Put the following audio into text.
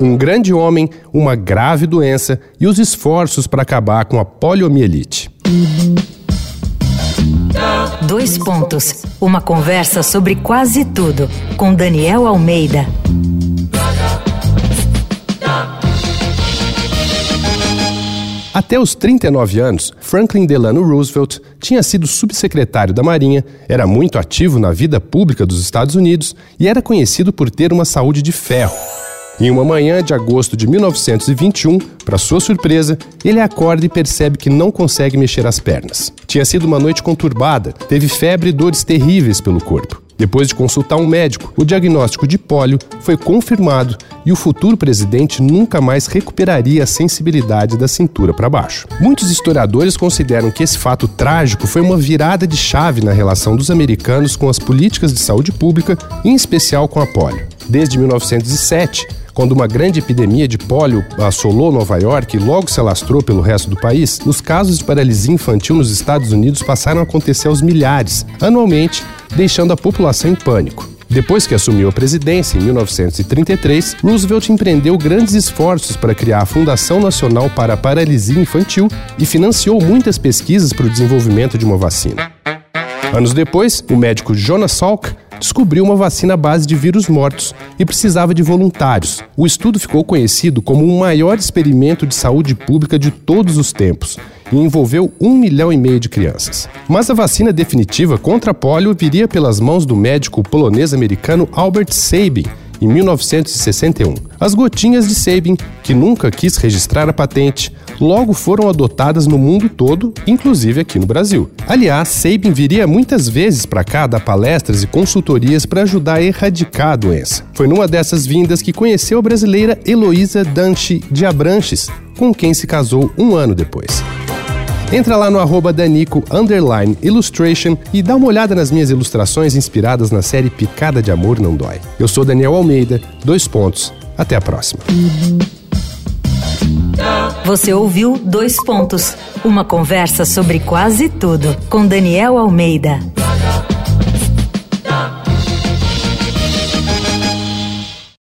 Um grande homem, uma grave doença e os esforços para acabar com a poliomielite. Dois pontos. Uma conversa sobre quase tudo com Daniel Almeida. Até os 39 anos, Franklin Delano Roosevelt tinha sido subsecretário da Marinha, era muito ativo na vida pública dos Estados Unidos e era conhecido por ter uma saúde de ferro. Em uma manhã de agosto de 1921, para sua surpresa, ele acorda e percebe que não consegue mexer as pernas. Tinha sido uma noite conturbada, teve febre e dores terríveis pelo corpo. Depois de consultar um médico, o diagnóstico de pólio foi confirmado e o futuro presidente nunca mais recuperaria a sensibilidade da cintura para baixo. Muitos historiadores consideram que esse fato trágico foi uma virada de chave na relação dos americanos com as políticas de saúde pública, em especial com a pólio. Desde 1907, quando uma grande epidemia de pólio assolou Nova York e logo se alastrou pelo resto do país, os casos de paralisia infantil nos Estados Unidos passaram a acontecer aos milhares, anualmente, deixando a população em pânico. Depois que assumiu a presidência em 1933, Roosevelt empreendeu grandes esforços para criar a Fundação Nacional para a Paralisia Infantil e financiou muitas pesquisas para o desenvolvimento de uma vacina. Anos depois, o médico Jonas Salk descobriu uma vacina à base de vírus mortos e precisava de voluntários. O estudo ficou conhecido como o maior experimento de saúde pública de todos os tempos e envolveu um milhão e meio de crianças. Mas a vacina definitiva contra a polio viria pelas mãos do médico polonês-americano Albert Sabin, em 1961. As gotinhas de Sabin, que nunca quis registrar a patente, logo foram adotadas no mundo todo, inclusive aqui no Brasil. Aliás, Sabin viria muitas vezes para cá dar palestras e consultorias para ajudar a erradicar a doença. Foi numa dessas vindas que conheceu a brasileira Heloísa Danchi de Abranches, com quem se casou um ano depois. Entra lá no arroba Danico Illustration e dá uma olhada nas minhas ilustrações inspiradas na série Picada de Amor Não Dói. Eu sou Daniel Almeida, dois pontos. Até a próxima. Você ouviu Dois Pontos uma conversa sobre quase tudo com Daniel Almeida.